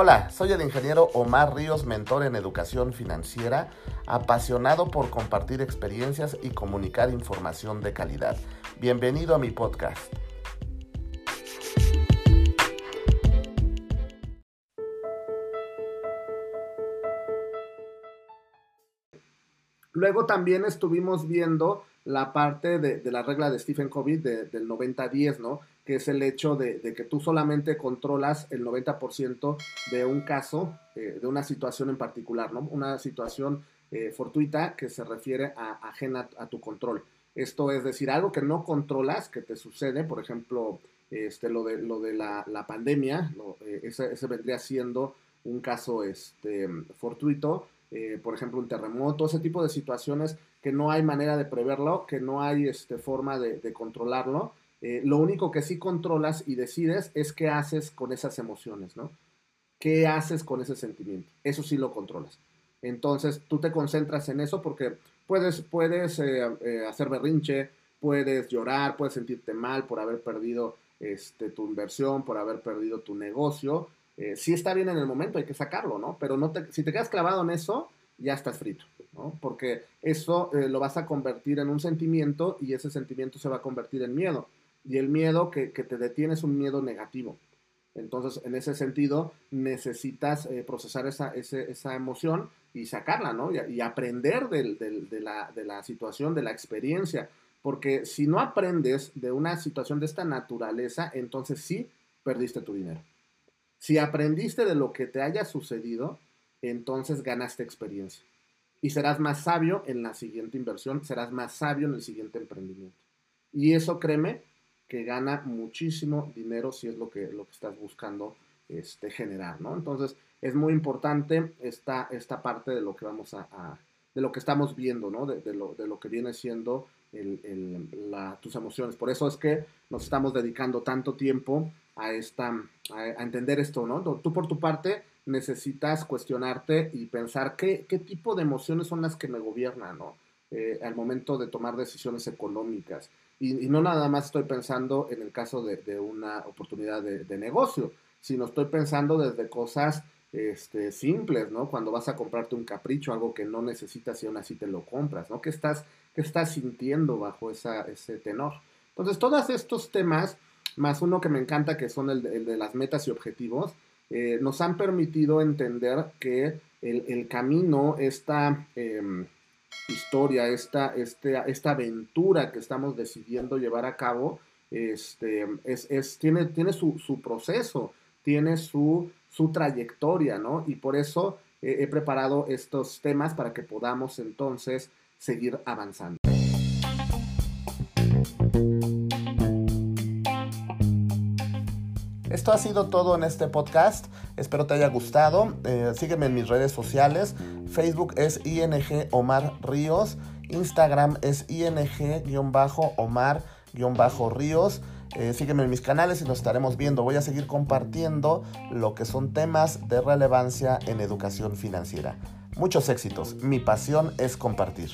Hola, soy el ingeniero Omar Ríos, mentor en educación financiera, apasionado por compartir experiencias y comunicar información de calidad. Bienvenido a mi podcast. Luego también estuvimos viendo la parte de, la regla de Stephen Covey del 90-10, ¿no? Que es el hecho de, que tú solamente controlas el 90% de un caso, eh, de una situación en particular, ¿no? Una situación eh, fortuita que se refiere a ajena a tu control. Esto es decir, algo que no controlas, que te sucede, por ejemplo, este, lo de, lo de la, pandemia, eh, ese, vendría siendo un caso este, fortuito, por ejemplo, un terremoto, ese tipo de situaciones que no hay manera de preverlo, que no hay este, forma de, controlarlo. Eh, lo único que sí controlas y decides es qué haces con esas emociones, ¿no? ¿Qué haces con ese sentimiento? Eso sí lo controlas. Entonces, tú te concentras en eso porque puedes, puedes eh, hacer berrinche, puedes llorar, puedes sentirte mal por haber perdido este, tu inversión, por haber perdido tu negocio, eh, sí está bien en el momento, hay que sacarlo, ¿no? Pero no te, si te quedas clavado en eso, ya estás frito, ¿no? Porque eso eh, lo vas a convertir en un sentimiento y ese sentimiento se va a convertir en miedo. Y el miedo que, te detiene es un miedo negativo. Entonces, en ese sentido, necesitas eh, procesar esa, esa, emoción y sacarla, ¿no? Y, aprender de, la, de la situación, de la experiencia. Porque si no aprendes de una situación de esta naturaleza, entonces sí perdiste tu dinero. Si aprendiste de lo que te haya sucedido, entonces ganaste experiencia. Y serás más sabio en la siguiente inversión, serás más sabio en el siguiente emprendimiento. Y eso créeme que gana muchísimo dinero si es lo que, lo que estás buscando este, generar, ¿no? Entonces es muy importante esta, esta parte de lo que vamos a, de lo que estamos viendo, ¿no? De, lo, de lo que viene siendo tus emociones. Por eso es que nos estamos dedicando tanto tiempo a, esta, a, entender esto, ¿no? Tú por tu parte necesitas cuestionarte y pensar qué, qué tipo de emociones son las que me gobiernan, ¿no? Eh, al momento de tomar decisiones económicas. Y, no nada más estoy pensando en el caso de, una oportunidad de, negocio, sino estoy pensando desde cosas este, simples, ¿no? Cuando vas a comprarte un capricho, algo que no necesitas y aún así te lo compras, ¿no? ¿Qué estás, qué estás sintiendo bajo esa, ese tenor? Entonces, todos estos temas más uno que me encanta, que son el de, las metas y objetivos, eh, nos han permitido entender que el, camino, esta em, historia, esta, este, esta aventura que estamos decidiendo llevar a cabo, este, es, tiene, tiene su, proceso, tiene su, su, trayectoria, ¿no? Y por eso he preparado estos temas para que podamos entonces seguir avanzando. Esto ha sido todo en este podcast. Espero te haya gustado. Eh, sígueme en mis redes sociales. Facebook es ING Omar Ríos. Instagram es ING-Omar-Ríos. Eh, sígueme en mis canales y nos estaremos viendo. Voy a seguir compartiendo lo que son temas de relevancia en educación financiera. Muchos éxitos. Mi pasión es compartir.